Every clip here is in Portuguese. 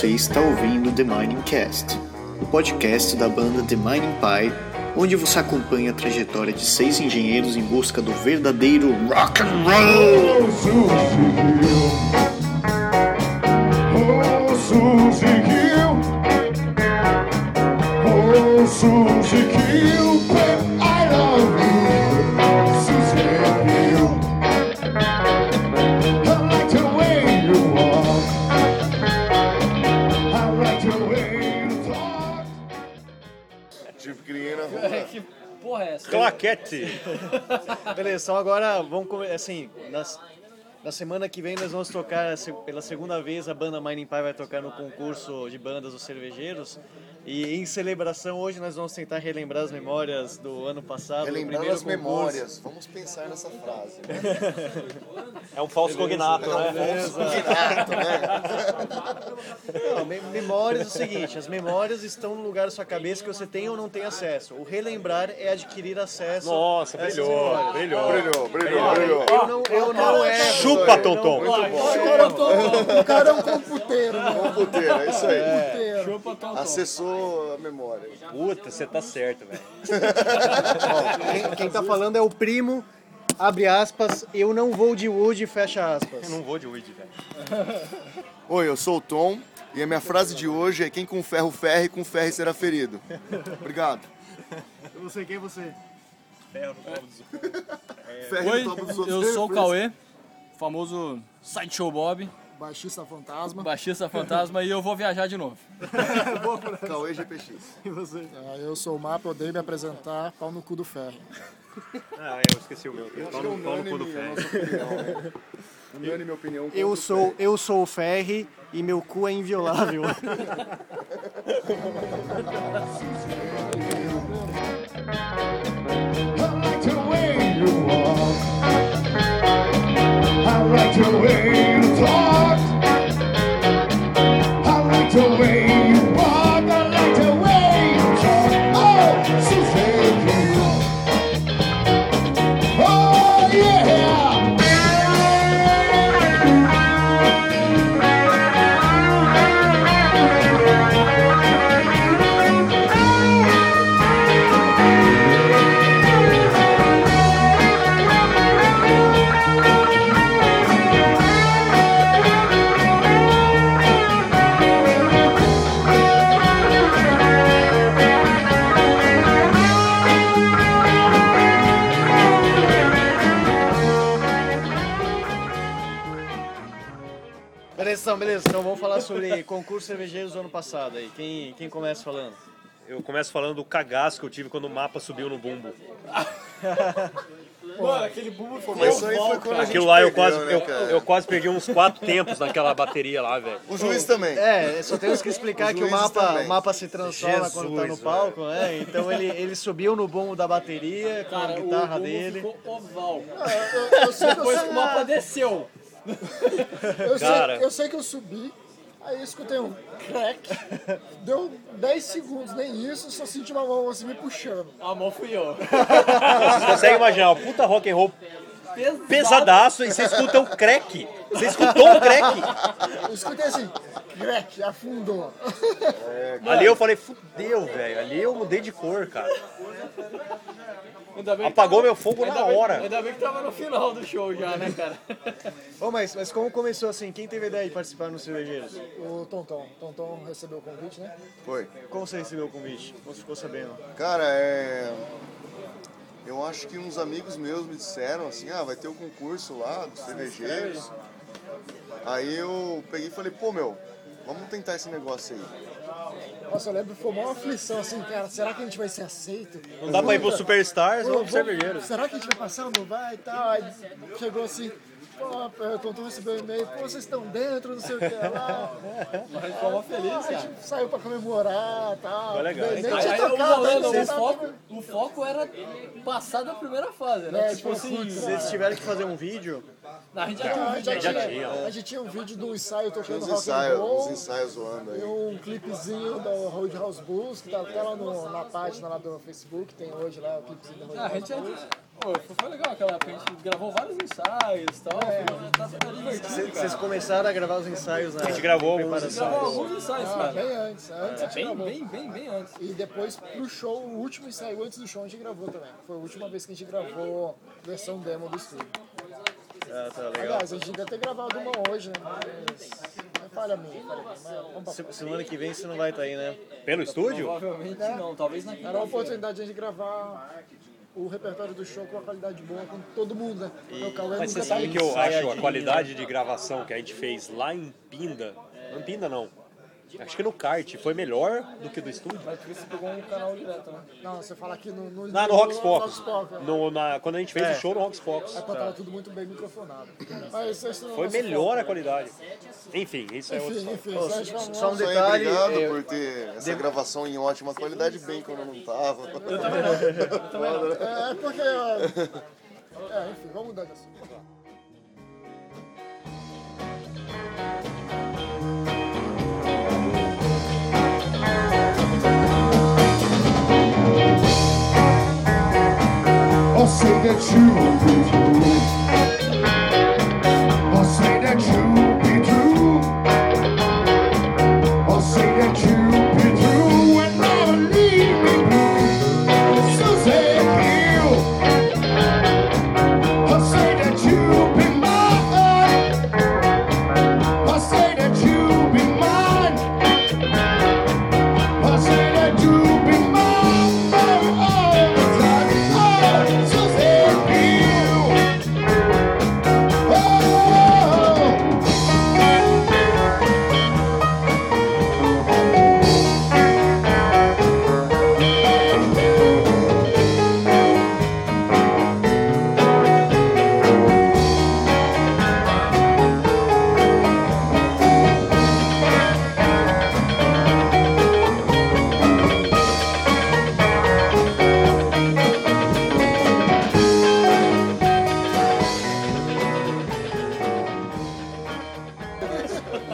Você está ouvindo The Mining Cast, o podcast da banda The Mining Pie, onde você acompanha a trajetória de seis engenheiros em busca do verdadeiro rock and roll. Porra é essa? Claquete! Beleza, então agora vamos começar assim, nas, na semana que vem nós vamos tocar pela segunda vez a banda Mining Pie vai tocar no concurso de bandas dos cervejeiros e em celebração hoje nós vamos tentar relembrar as memórias do ano passado, primeiro as concurso. memórias. Vamos pensar nessa frase. Né? É um falso cognato, né? Cognato, né? Não, me- memórias é o seguinte, as memórias estão no lugar da sua cabeça que você tem ou não tem acesso. O relembrar é adquirir acesso. Nossa, brilhou, brilhou. Brilhou, brilhou, brilhou. Eu não, eu não erro. Chupa, eu não- Tonton. O cara é um computeiro, né? Computeiro, é isso aí. Chupa Tom Tom. Acessou a memória. Puta, você tá certo, velho. Quem, quem tá falando é o primo, abre aspas, eu não vou de Wood, fecha aspas. Eu não vou de weed, velho. Oi, eu sou o Tom e a minha frase de hoje é quem com ferro ferre, com ferro será ferido. Obrigado. Você, quem é você? Ferre Oi, no topo dos outros. eu sou o Cauê, famoso Sideshow Bob, Baixista fantasma. baixista fantasma, e eu vou viajar de novo. Cauê GPX. Ah, eu sou o Mapa, eu odeio me apresentar, pau no cu do ferro. Ah, eu esqueci o meu. Pau no, pau no cu do ferro. né? Unânime opinião. contra Eu sou, eu sou o Ferri e meu cu é inviolável. I like the way you talk. Beleza, então, vamos falar sobre concurso cervejeiros do ano passado aí. Quem, quem começa falando? Eu começo falando do cagaço que eu tive quando o mapa subiu no bumbo. Mano, aquele bumbo foi gente Aquilo lá eu quase, né, eu, eu quase perdi uns quatro tempos naquela bateria lá, velho. O juiz também. É, só temos que explicar Os que o juízes mapa, também. o mapa se transforma quando tá no Jesus, palco, né? Então ele, ele subiu no bombo da bateria com a Cara, o guitarra bumbo dele. ficou oval. Eu, eu sei que eu, Depois que o mapa desceu. Eu, Cara. sei, eu sei que eu subi, aí eu escutei um crack, deu 10 segundos, nem isso, só senti uma mão assim me puxando. A mão fui eu. Você consegue imaginar, o puta rock and roll Pesado. pesadaço e você escuta um crack. Você escutou um crack. Eu escutei assim, crack, afundou. Ali eu falei, fudeu, velho. Ali eu mudei de cor, cara. Ainda bem que Apagou tava- meu fogo na bem- hora. Ainda bem que tava no final do show já, né, cara? Ô, mas, mas como começou assim? Quem teve a ideia de participar no Cervejeiros? O Tonton, Tonton recebeu o convite, né? Foi. Como você recebeu o convite? Como você ficou sabendo? Cara, é. Eu acho que uns amigos meus me disseram assim, ah, vai ter o concurso lá dos cervejeiros. Aí eu peguei e falei, pô meu, vamos tentar esse negócio aí. Nossa, eu lembro que foi uma aflição assim, cara, será que a gente vai ser aceito? Não dá pra ir pro Superstars ou pro Cervejeiros. Será que a gente vai passar? Não vai e tal? Aí chegou assim, pô, o Tonton recebeu um e-mail, pô, vocês estão dentro, não sei o que lá. Mas ficou mó feliz, A cara. gente saiu pra comemorar e tal. Foi legal. Nem, nem Aí, tinha aí, o, tocado, não, não, você o, foco, o foco era passar da primeira fase, né? É, tipo tipo, assim, Vocês tiveram que fazer um vídeo? a gente já tinha um A vídeo gente já aqui, tinha, a gente tinha um vídeo do ensaio Tinha tocando uns rock and ensaios, uns roll. ensaios zoando E aí. um clipezinho do Roadhouse Blues, que tá até lá no- na página lá do Facebook, tem hoje lá o clipezinho do Ah, a Roadhouse gente já Blues. Pô, foi foi legal aquela época, a gente gravou vários ensaios e tal. É. Tá, tá divertido, Vocês começaram a gravar os ensaios na A gente gravou alguns preparação. Gravou alguns ensaios, Ah, cara. bem antes. Antes a gente Bem, gravou. bem, bem, bem antes. E depois pro show, o último ensaio antes do show a gente gravou também. Foi a última vez que a gente gravou versão demo do estúdio. Ah, tá legal. Aliás, a gente deve ter gravado uma hoje, né? Mas. É falha minha, Se- Semana que vem você não vai estar aí, né? Pelo estúdio? Provavelmente não, talvez na Era uma oportunidade de a gente gravar o repertório do show com uma qualidade boa com todo mundo, né? O Cauê Mas você sabe que eu acho a qualidade de gravação que a gente fez lá em Pinda. Não em Pinda não. Acho que no kart foi melhor do que do estúdio. Mas porque você pegou um canal direto, né? Não, você fala aqui no. no Lá no Rocks Focus. Focus, né? No, na, quando a gente fez É. o show no Rocks Focus. É porque tava tudo muito bem microfonado. Mas vocês não- Foi não- melhor a qualidade. Enfim, isso é outro. Enfim, enfim. Gente vai- só um aí, detalhe. obrigado é, por ter essa gravação em ótima qualidade, bem quando eu não tava. É porque. É, enfim, vamos mudar de assunto. Say that you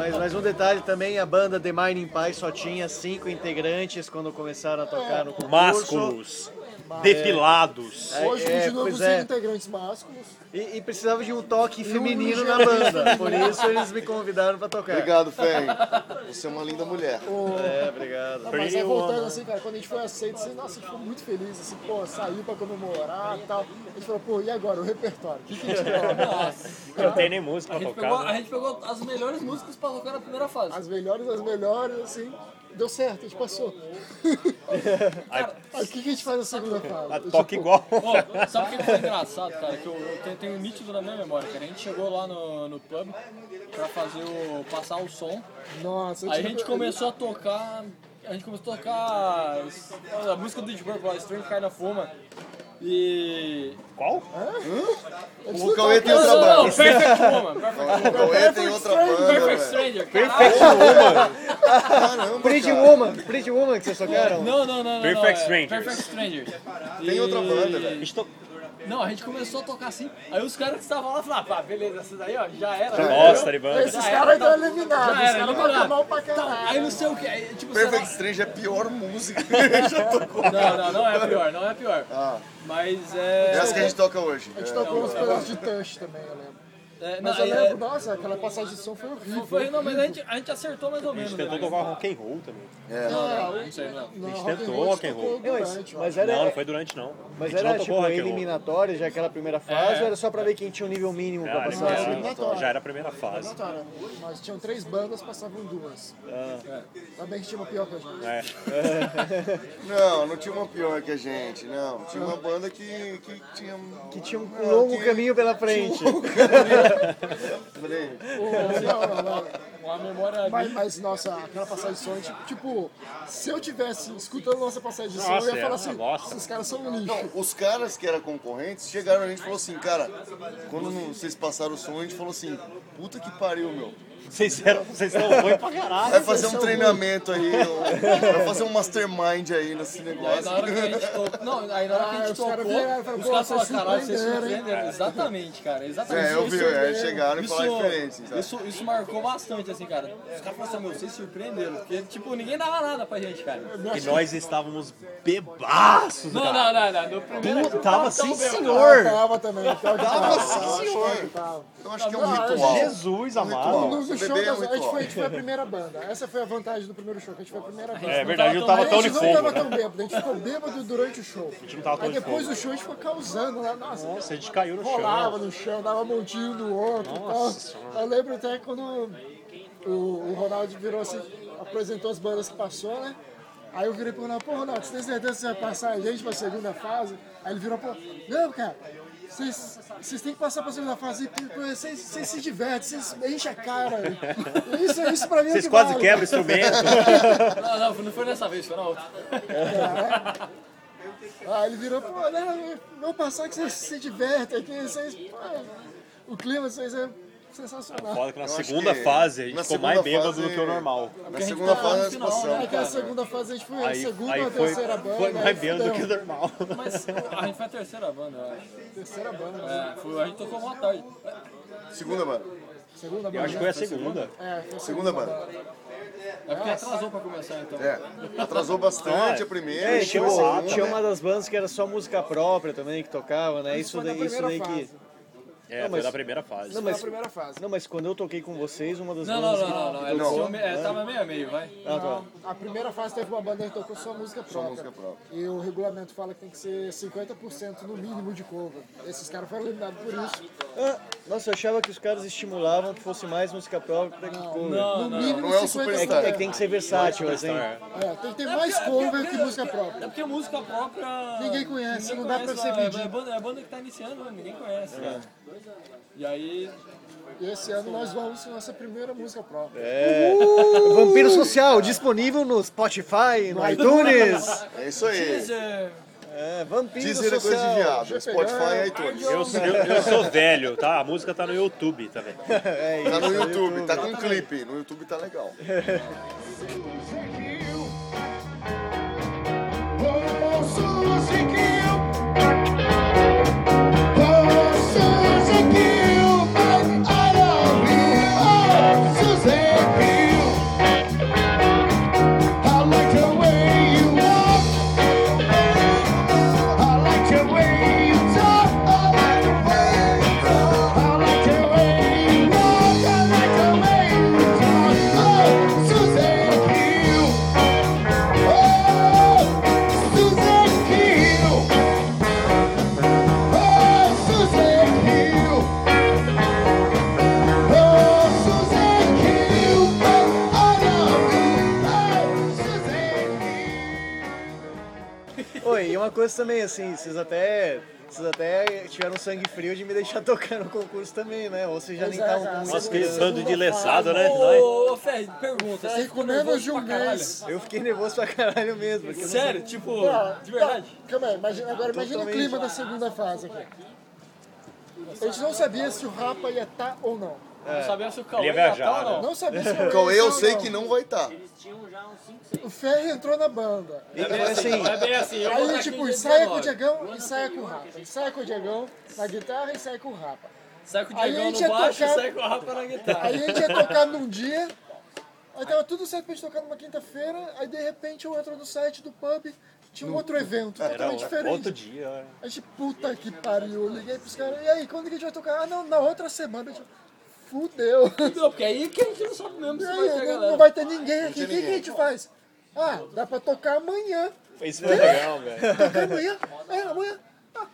Mas, mas um detalhe também, a banda The Mining Pie só tinha cinco integrantes quando começaram a tocar no concurso. Másculos, depilados. É, Hoje é, continua com é. integrantes másculos. E, e precisava de um toque feminino na banda. Por isso eles me convidaram pra tocar. Obrigado, Ferry. Você é uma linda mulher. É, obrigado. Não, mas aí voltando assim, cara, quando a gente foi aceito, assim, nossa, a gente ficou muito feliz, assim, pô, saiu pra comemorar e tal. A gente falou, pô, e agora, o repertório? O que, que a gente? Não tem nem música A pra gente, tocar. pegou, a né? gente pegou as melhores músicas pra tocar na primeira fase. As melhores, as melhores, assim, deu certo, a gente passou. Aí o que, que a gente faz na segunda fase? a Tipo, toca igual. Pô, sabe o que foi engraçado, cara? Que eu, eu tenho, tenho nítido na minha memória, cara. A gente chegou lá no, no pub pra fazer o. passar o som. Nossa, Aí a gente começou a tocar. A gente começou a tocar a música do Deep Purple, Strange Kind of Woman. E. Qual? O Cauê tem outra não, banda. Perfect Woman, Perfect O Cauê tem outra banda, Perfect. Stranger, caralho. Caramba, Pretty cara. Woman, Pretty Woman que vocês tocaram? Não, não, não, não. Perfect não, é Strangers. Perfect Strangers. Tem outra banda, velho. Estou... Não, a gente começou a tocar assim, aí os caras que estavam lá falaram, ah, beleza, essa daí, ó, já era. Bosta de banda. Esses caras estão tá- eliminados, Já os era, caras eliminado. tocam mal pra Tá, caralho. Aí não sei o que, aí, tipo, Perfect sei Strange é a pior música que a gente já tocou. lá- Não, não, não é a pior, não é a pior. Ah, Mas é... essa que a gente toca hoje. A gente É. tocou uns pedaços de touch também, eu lembro. É, não, Mas eu é- lembro, nossa, aquela passagem de som foi horrível. Foi, não, mas a gente, a gente acertou mais ou A menos. gente tentou né? tocar rock and roll também. É. Não, Não sei, não. não, A gente rock tentou rock and roll. durante, eu Mas era, Não, não foi durante não. mas a era não tipo roll. eliminatória, já aquela primeira fase, É. ou era só pra ver quem tinha um nível mínimo pra passar? já, era, já era a primeira fase. Nós tinham três bandas, passavam duas. Ah. Ainda bem que tinha uma pior que a gente. É. Não, não tinha uma pior que a gente, não. Tinha uma banda que, que tinha. Que tinha um Não, longo caminho pela frente. Falei, Não, não, não. Uma memória... Mas, mas, nossa, aquela passagem de som, tipo, tipo, se eu tivesse escutando nossa passagem de som, Nossa, eu ia é falar uma assim, esses caras são um lixo. Os caras que eram concorrentes chegaram a gente e falaram assim, cara, quando não- vocês passaram o som, a gente falou assim, puta que pariu, meu. Vocês eram, vocês são ruins pra caralho. Vai fazer um treinamento aí, um- vai fazer um mastermind aí nesse Aí negócio. na hora que a gente tocou. Não, aí na hora que a Ah, gente os tocou, vieram e falaram, os pô, caras vocês falaram, caralho, vocês surpreenderam, hein?" surpreenderam. Exatamente, cara. Exatamente. É, eu vi, é, chegaram e falaram diferente, sabe? isso, isso marcou bastante, assim, cara. Os caras falaram assim, meu, vocês surpreenderam. Porque, tipo, ninguém dava nada pra gente, cara. E nós estávamos bebaços, Não, cara. não, não, não. No primeiro Tu tava sim, senhor. Tava também. Tava, Tava tava, sim, senhor. tava. Eu acho que é um ritual. Jesus Um amado. Beber show, é das- a, gente foi, a gente foi a primeira banda. Essa foi a vantagem do primeiro show, que a gente foi a primeira banda. É verdade, não tava a tão gente de não tava tão bêbado, a gente ficou bêbado durante o show. A gente não tava tão Aí de depois do show a gente ficou causando lá, nossa, Nossa, a gente caiu no rolava chão. no chão, dava montinho no outro e tal. Eu lembro até quando o, o Ronaldo virou assim, apresentou as bandas que passou, né? Aí eu virei pro Ronaldo, pô Ronaldo, você tem certeza que você vai passar a gente pra segunda fase? Aí ele virou, pô, não, cara, vocês, têm que passar pra segunda fase, porque vocês, se divertem, vocês enchem a cara. Isso, isso pra mim é Vocês que quase vale. quebram o instrumento. Não, não, não foi nessa vez, foi na outra. Aí ele virou, pô, não, vamos passar que vocês se divertem aqui, vocês, pô, o clima vocês é sensacional. Foda que na Eu segunda que fase a gente ficou mais bêbado fase- do que o normal. Na segunda fase final, passamos. Aí que a segunda fase a gente foi a Aí, segunda aí ou a foi, terceira banda. foi mais bêbado do que o normal. Mas a gente foi a terceira banda, eu acho. Terceira banda. É, foi, a gente tocou uma tarde. Segunda banda. Segunda banda. Eu acho que foi a segunda. É, foi a Segunda banda. É porque atrasou pra começar, então. É. Atrasou bastante a primeira. É, tinha, a segunda, tinha né? uma das bandas que era só música própria também, que tocava, né? Isso foi isso daí que. É, Não, foi mas- da primeira fase. Não, Foi a mas, primeira fase. não, mas quando eu toquei com vocês, uma das Não, não, bandas não, não, não. Ela Não. tinha me- é, tava meio a meio, vai. Ah, tá. A primeira fase teve uma banda que tocou só música própria. música própria. E o regulamento fala que tem que ser 50% no mínimo de cover. Esses caras foram eliminados por isso. Ah, nossa, eu achava que os caras estimulavam que fosse mais música própria que cover. Não, No mínimo Não é um 50%. É que, superstar. é que tem que ser versátil, assim. É, tem que ter mais cover que música própria. É porque música própria. Ninguém conhece, ninguém não dá pra é-. É banda, é banda que tá iniciando, né? ninguém conhece. E aí. Esse ano nós vamos com nossa primeira música própria. Vampiro Social, disponível no Spotify, no iTunes. É isso aí. Teaser. É, Vampiro Deezer é coisa de Social. viado. Spotify e iTunes. Eu, eu, eu sou velho, tá? A música tá no YouTube também. É Tá no isso, YouTube, tá com clipe. No YouTube tá legal. assim, vocês até. Vocês até tiveram sangue frio de me deixar tocar no concurso também, né? Ou vocês já nem Pois é, estavam cara. com Nossa, muita aquele esperança. bando de lesado, né? Ô, ô, Fé, pergunta. Você ficou nervoso de um pra caralho? mês. Eu fiquei nervoso pra caralho mesmo. Eu não Sério? Tipo, Não, de verdade? não, Calma aí, imagina, agora imagina o clima da segunda fase aqui. A gente não sabia se o Rapa ia estar ou não. Não sabia se o Cauê ia ia viajar, tá ou não. Não sabia se o Cauê Cauê eu sei não. que não vai estar. O Ferro entrou na banda. E foi assim, É bem assim, eu Aí, tipo, 15 ensaia com o 19. Diegão, ensaia com o Rapa. Ensaia com o Diegão na guitarra, ensaia com o Rapa. Sai com o Diegão gente no ia baixo e tocar- sai com a rapa na guitarra. Aí a gente ia tocar num dia, aí tava tudo certo pra gente tocar numa quinta-feira, aí de repente eu entro no site do pub, tinha um outro evento, Era totalmente diferente. outro dia. é. A gente, puta que pariu, eu liguei pros caras, e aí, quando que a gente vai tocar? Ah, não, na outra semana. A gente, fudeu. Não, porque aí que a gente não sabe mesmo se vai ter não, galera. não vai ter ninguém aqui, o que, que a gente faz? Ah, dá pra tocar amanhã. Isso foi legal, velho. Tocar amanhã? É, amanhã. Ah,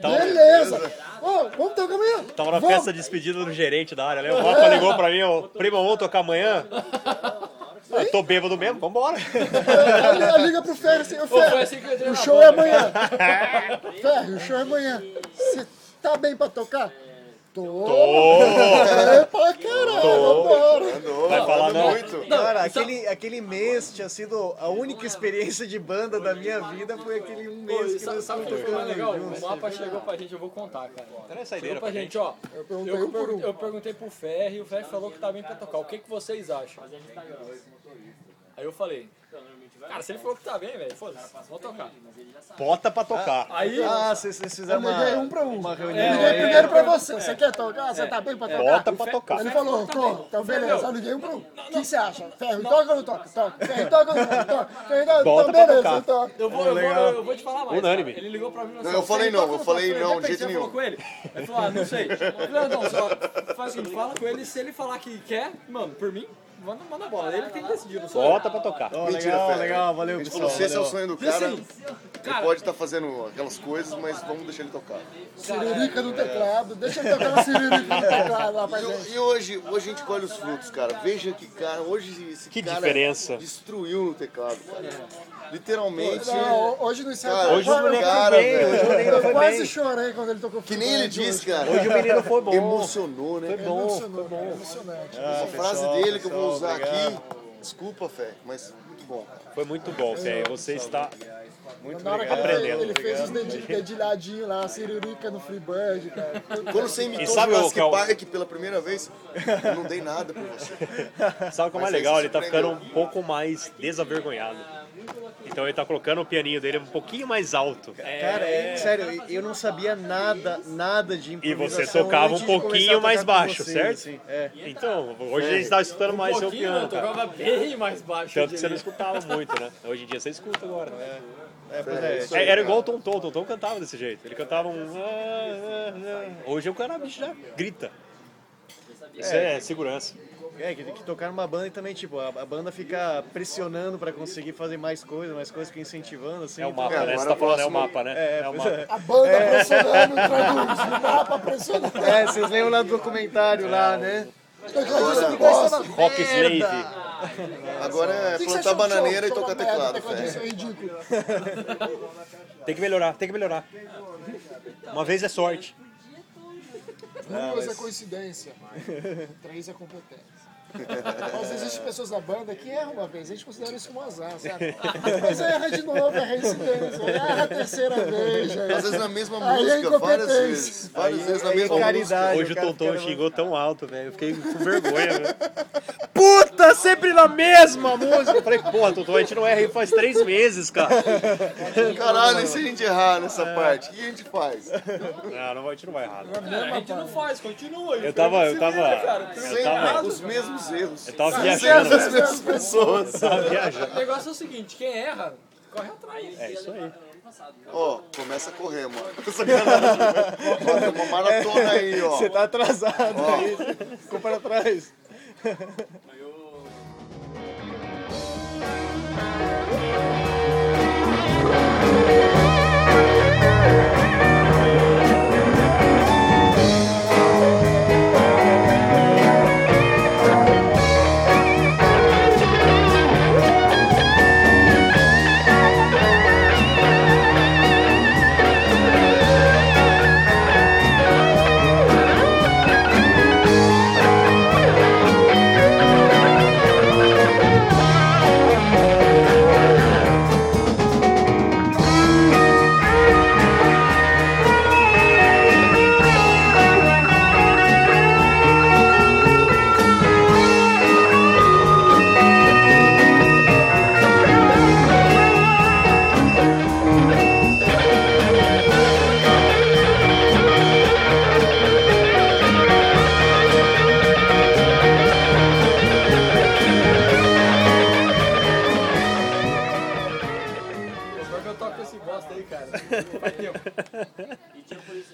Tava, Beleza. Ô, vamos tocar amanhã. tava na Vamos. festa de despedida do gerente da área, né? O Rafa ligou pra mim, ô, primo, vamos tocar amanhã? Eu tô bêbado mesmo, vambora. Ela liga pro Ferro assim, Ferro, o show é amanhã. Ferro, o show é amanhã. Você tá bem pra tocar? Tô. É pra caralho. Andou, Vai falar não? muito. cara, aquele, aquele mês tinha sido a única experiência de banda da minha vida, foi aquele um mês que sabe, nós sabe o estávamos que foi mais legal? tocando juntos. O mapa chegou pra gente, eu vou contar, cara. Chegou pra gente, ó. Eu perguntei Eu, por um. eu perguntei pro Ferri e o Ferri falou que tá bem pra tocar. O que, que vocês acham? Aí eu falei, Cara, se ele falou que tá bem, velho, foda-se, vou tocar. Bota pra tocar. Aí, Ah, vocês vocês Eu fizeram uma, liguei um pra um. uma Eu reunião liguei aí. primeiro pra você. Você quer tocar? Você tá bem pra tocar? Bota pra tocar. Ele falou, tô, então beleza, eu liguei um pra um. O que você acha? Ferro, toca ou não toca? Toca. Ferro, toca ou não toca? Toca. Ferro, toca. Bota Então pra beleza, tocar. eu toco. eu vou, eu, vou, eu vou te falar mais. Unânime. cara. Ele ligou pra mim Não, assim, eu falei "Você não, eu ou falei toca?" não, De jeito nenhum. com ele? Ele falou, ah, não sei. Eu falei, não, só faz o seguinte, fala com ele, se ele falar que quer, mano, por mim, manda, manda bola. Ele tem que decidir, não sou eu. Bota pra tocar. Ó, Mentira, legal, legal, valeu, A gente pessoal. falou, se esse é o sonho do E cara, assim, ele cara, pode estar fazendo aquelas coisas, mas vamos deixar ele tocar. Siririca no teclado. Deixa ele tocar uma siririca no teclado lá pra gente. E, e hoje, hoje a gente colhe os frutos, cara. Veja que, cara, hoje esse Que cara diferença. destruiu no teclado, cara. Literalmente. Não, hoje no ensaio. Cara, Hoje o menino cara, foi bem, velho. hoje o menino Eu foi quase bem. chorei quando ele tocou Que nem ele disse, cara. Hoje o menino foi bom. Emocionou, né? Foi bom, Emocionou, foi bom. emocionante. Uma frase pessoal, dele que eu vou usar aqui. obrigado. Desculpa, Fé, mas muito bom. Foi muito bom, Fé. Você está Muito Na hora que ele, Aprendendo, ele fez os dedi- dedilhadinhos lá, a siririca no Freebird, cara. Quando você imitou E o sabe o Jurassic que é o- Park pela primeira vez, eu não dei nada pra você. Sabe o que é mais legal? Ele tá ficando um pouco mais desavergonhado. Então ele tá colocando o pianinho dele um pouquinho mais alto. Cara, é, sério, eu não sabia nada, nada de E improvisação. você tocava um pouquinho mais baixo, vocês, certo? assim. É. Então, hoje a gente tá escutando mais seu piano, eu tocava bem mais baixo. Tanto que você não escutava muito, né? Hoje em dia você escuta agora. É, pois é. aí, É, era igual o Tonton, o Tonton cantava desse jeito. Ele cantava um. Hoje o cara já grita. Isso é, segurança. É, que, que tocar numa banda e também, tipo, a, a banda fica pressionando pra conseguir fazer mais coisas, mais coisas, fica incentivando, assim. É o então- mapa, É, né? Você tá falando, é o mapa, né? É, É o mapa. é. A banda pressionando, traduz, o mapa pressionando. É, vocês lembram lá do documentário lá, né? Rock Slave. Agora é que que plantar bananeira e tocar teclado, é. Tem que melhorar, tem que melhorar. Uma vez é sorte. Duas é coincidência. Três é competência. Mas existem pessoas da banda que erram uma vez, a gente considera isso como azar, sabe? Mas erra de novo, é reincidência, erra a terceira vez. já. Às vezes na mesma Aí é música, várias incompetência. vezes. Várias vezes na aí é mesma caridade. música. Hoje o Tonton xingou tão alto, velho. Eu fiquei com vergonha, velho. Sempre na mesma música. Eu falei, porra, Tonton, a gente não erra aí faz três meses, cara. Caralho, e se a gente errar nessa parte, o que a gente faz? Não, não vai- a gente não vai errar. não. É, a gente não faz, continua. Eu tava, eu tava, eu Sempre tava, os mesmos erros. eu tava viajando, as velho. mesmas pessoas. Tava viajando. O negócio é o seguinte, quem erra, corre atrás. É isso aí. Ó, começa a correr, mano. Sacanagem. Ó, uma maratona aí, ó. Você tá atrasado aí. Ficou para trás.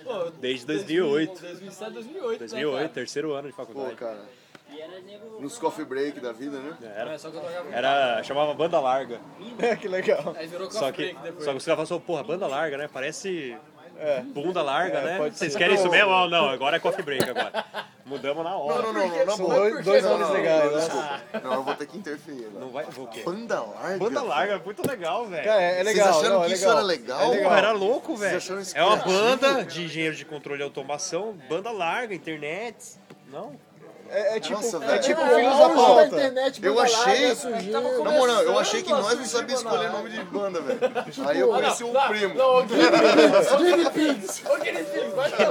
Pô, Desde 2008. 2007, 2008. 2008, Né, terceiro ano de Pô, faculdade. cara. Nos coffee break da vida, né? cara? Era, É, só que eu tocava era, chamava banda larga. que legal. Aí virou Só coffee que, break depois. só que os caras falaram, porra, banda larga, né? Parece bunda larga, É, né? Vocês querem isso mesmo? Ah, não, agora é coffee break agora. Mudamos na hora. Não, não, não, não, na São boa. dois, Não, nomes não, legais, não, né? desculpa. Não, eu vou ter que interferir agora. Não vai, o quê? Banda larga? Banda larga, é muito legal, velho. Cara, é legal. Vocês acharam não, é que isso legal. era legal? É legal. Porra, era louco, velho. acharam isso É uma banda de engenheiros de controle e automação, banda larga, internet. Não? É, é tipo, Nossa, é tipo É, filhos o da pauta. internet Eu achei- Na moral, eu achei que nós não sabíamos escolher nome de banda, velho. Aí eu conheci um primo. Não, o Guinea Pigs. Ô, Guinea Pigs.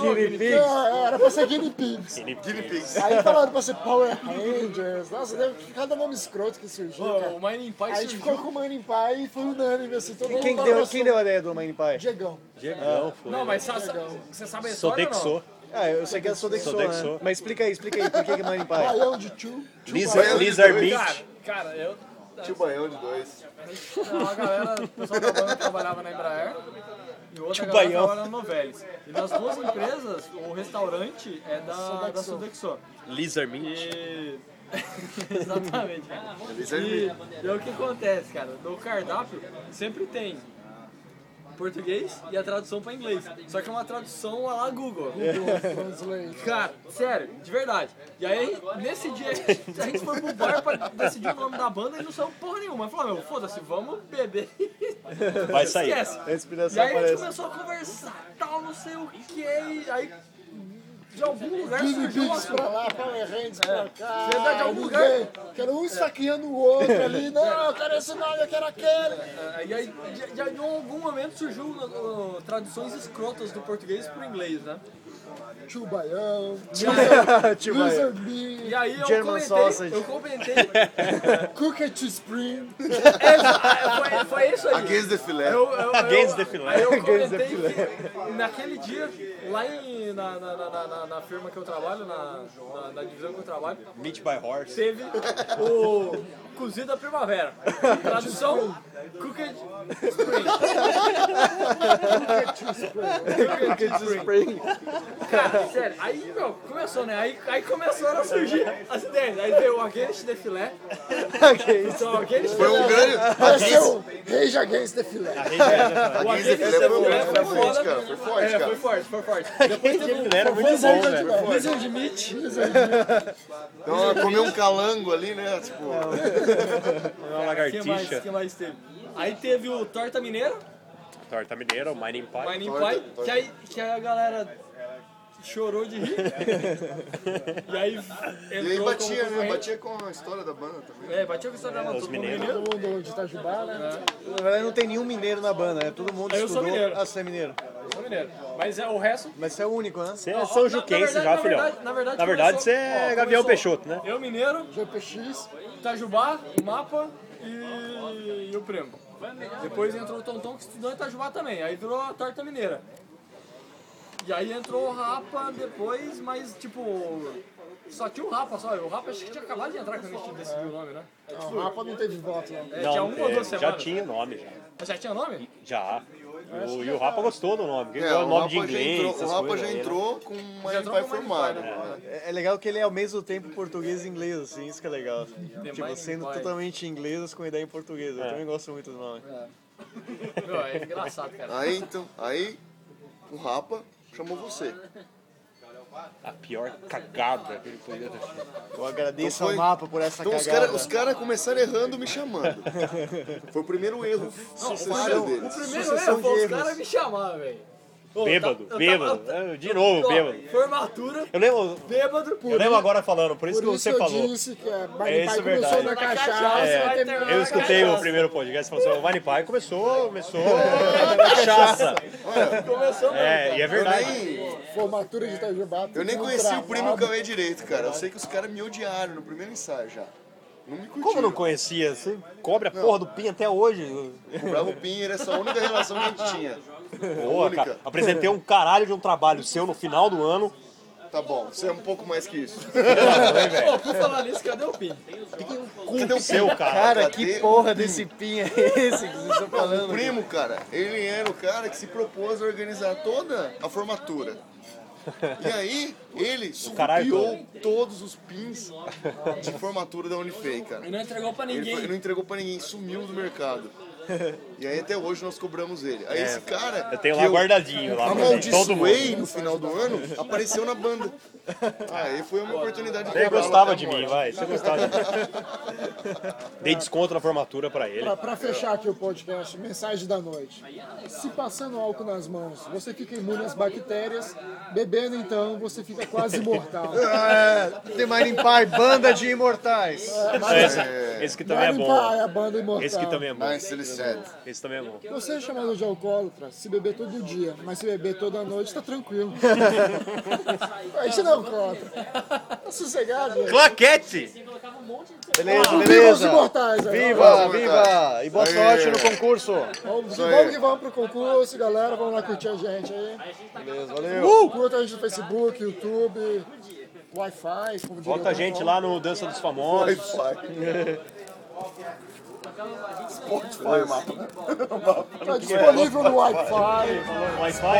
Guinea Pigs. É, Era pra ser Guinea Pigs. Guinea Pigs. Aí falaram pra ser Power Rangers. Nossa, deve cada nome escroto que surgiu. O Mining Pie Aí a gente ficou surgiu. com o Money Pie e foi unânime, assim, todo mundo Quem deu, abraçando. quem deu a ideia do Mine Pie? Diegão. Diegão, foi. Não, mas você sabe a história ou Sodexo. não? Ah, eu sei que é Sodexo, Sodexo. né? Mas explica aí, explica aí, por que que é Mine Pie? Baião de Chu. Lizard, Lizard Cara, Meat. Cara, eu... Tio Baião de dois. Uma galera, o pessoal da banda trabalhava na Embraer e outra Tio galera trabalhava no Vélez. E das duas empresas, o restaurante é da, da Sodexo. Lizard Meat. E... Exatamente, E, e o que acontece, cara? No cardápio sempre tem português e a tradução para inglês. Só que é uma tradução a lá Google. Translate. Cara, sério, de verdade. E aí, nesse dia, a gente, foi pro bar pra decidir o nome da banda e não saiu porra nenhuma. Falou, meu, foda-se, vamos beber. Vai sair. Esquece. A E inspiração aí a gente aparece. começou a conversar, tal, não sei o que. E aí, de algum lugar Guinea surgiu Pigs pra lá, Power Rangers pra cá. Você é de algum ninguém. Quero um esfaqueando o outro ali. Não, eu quero esse nome, eu quero aquele. É, E aí, de, algum momento surgiu uh, uh, traduções escrotas do português pro inglês, né? Tio Baião. Tio Lizard E aí eu German comentei, sausage. eu comentei, Cookie Spring. é, foi, foi isso aí. Against the filé. Eu, eu, the filé. Aí eu Against the comentei que naquele dia, lá em, na, na, na, na, na firma que eu trabalho, na, na, na divisão que eu trabalho, Meat by Horse. teve o cozido da primavera. Tradução, Cooked Spring. Cooked Spring. Cara, sério, aí, meu, começou, né? Aí, aí começaram a surgir as ideias. Aí veio o Against the Filé. Então, Against Foi um grande. Esse é o Rage Against the Filé. o Against the filé foi foi foda. cara. Foi forte, É, foi cara. forte, foi forte. Depois teve um Era muito bom, velho. Blizzard Meat. Então, comer um calango ali, né? Tipo, Uma O que mais, lagartixa. que mais teve? Aí teve o Torta Mineira, Torta mineira, o Mining Pie. Mining Pie, que aí, que aí a galera chorou de rir. e aí entrou e aí como batia, né? Batia com a história da banda também. É, batia com essa da os todo mundo mineiros. mineiro. Todo mundo de Itajubá, né? Na verdade não tem nenhum mineiro na banda, né? Todo mundo Eu sou estudou. mineiro. Ah, você é mineiro. Eu sou mineiro. Mas é, o resto... Mas você é o único, né? Você é São Juquense já, na filhão. verdade- na verdade Na verdade, começou- você é Gavião começou Peixoto, né? Eu mineiro, GPX. Itajubá, Mapa e, e o Primo. Depois entrou o Tonton que estudou em Itajubá também. Aí virou a Torta Mineira. E aí entrou o Rapa depois, mas tipo. Só tinha o Rapa só. O Rapa acho que tinha acabado de entrar quando a gente decidiu o nome, né? Não, o Rapa não teve voto, não. É, tinha uma ou é, duas já semanas. tinha nome, já. Mas já tinha nome? Já. E o, e o Rapa gostou do nome, porque É, é, o nome de Rapa já inglês. entrou, essas o Rapa coisas já aí, né? entrou com uma Já Pai entrou formada. Né? É é legal que ele é ao mesmo tempo português e inglês, assim, isso que é legal. The Tipo, sendo totalmente inglês com ideia em português. Eu também gosto muito do nome. Meu, é engraçado, cara. Aí então, aí o Rapa chamou você. A pior cagada que ele podia ter feito. Eu agradeço Então foi- ao mapa por essa Então os cagada. caras cara começaram errando me chamando. Foi o primeiro erro. Sucessão O primeiro Sucessão erro foi de os erros. caras me chamar, velho. Ô, Bêbado, tá- eu bêbado. tava- É, De novo, bêbado. Formatura, Eu lembro, bêbado. eu lembro agora falando, por isso Por que isso você eu falou. disse que É Mighty isso Pie começou verdade. na Na cachaça, terminar Eu escutei cachaça. o primeiro podcast e falou assim, o Vani Pai começou, começou na cachaça. Começou É, e é Eu verdade. nem, Formatura de Itajubá. eu nem conheci o primo Cauê direito, cara. Eu sei que os caras me odiaram no primeiro ensaio já. Não. Como não conhecia? Você cobre a porra do PIN até hoje. O Bravo Pinheiro, essa é a única relação que a gente tinha. Boa, única. cara. Apresentei um caralho de um trabalho seu no final do ano. Tá bom, você é um pouco mais que isso. Pô, por falar nisso, cadê o PIN? Cadê o Seu, cara. Cara, Cadê que o porra desse pin é esse que vocês estão O falando? primo, cara, ele era o cara que se propôs a organizar toda a formatura. E aí, ele caralho subiu todos os pins de formatura da Unifei, cara. E não entregou pra Ele, ninguém. foi- não entregou pra ninguém, sumiu do mercado. E aí até hoje nós cobramos ele. Aí esse cara. É. Eu tenho lá guardadinho, lá amaldiçoei no final do ano, apareceu na banda. Aí foi uma oportunidade de Você gostava de mim, vai. Você gostava de mim. Dei desconto na formatura pra ele. Pra, pra fechar aqui o podcast, mensagem da noite. Se passando álcool nas mãos, você fica imune às bactérias. Bebendo, então, você fica quase imortal. É, The Mining Pie, banda de imortais. Esse, esse que também é Mining bom. Pie, a banda imortal. Esse que também é bom. Nicely said. Esse também é bom. Você é chamado de alcoólatra se beber todo dia, mas se beber toda noite, tá tranquilo. a gente não é alcoólatra. Tá sossegado, gente. Claquete! Beleza, Viva os beleza. imortais aí. Viva, viva! E boa sorte no concurso. Vamos, vamos que vamos pro concurso, galera. Vamos lá curtir a gente aí. Beleza, valeu. Curta a gente no Facebook, YouTube, Wi-Fi. como Volta a gente lá no Dança dos Famosos. Spotify, mapa. Tá disponível no Wi-Fi. Wi-Fi.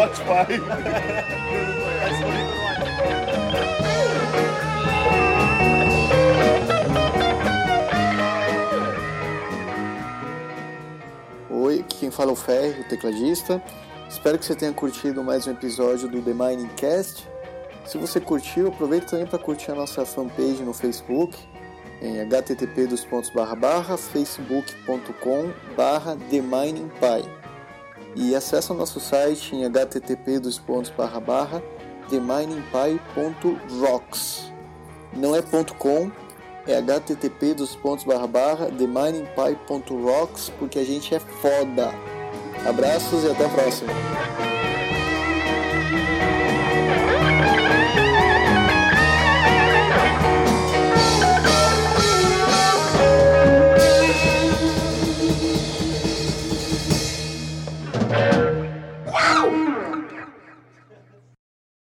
Oi, aqui quem fala é o Ferri, o tecladista. Espero que você tenha curtido mais um episódio do The Mining Cast. Se você curtiu, aproveita também para curtir a nossa fanpage no Facebook, em http dos pontos barra barra facebook.com barra TheMiningPie. E acesse o nosso site em http dos pontos barra barra TheMiningPie.rocks. Não é ponto .com, é http dos pontos barra barra TheMiningPie.rocks, porque a gente é foda. Abraços e até a próxima.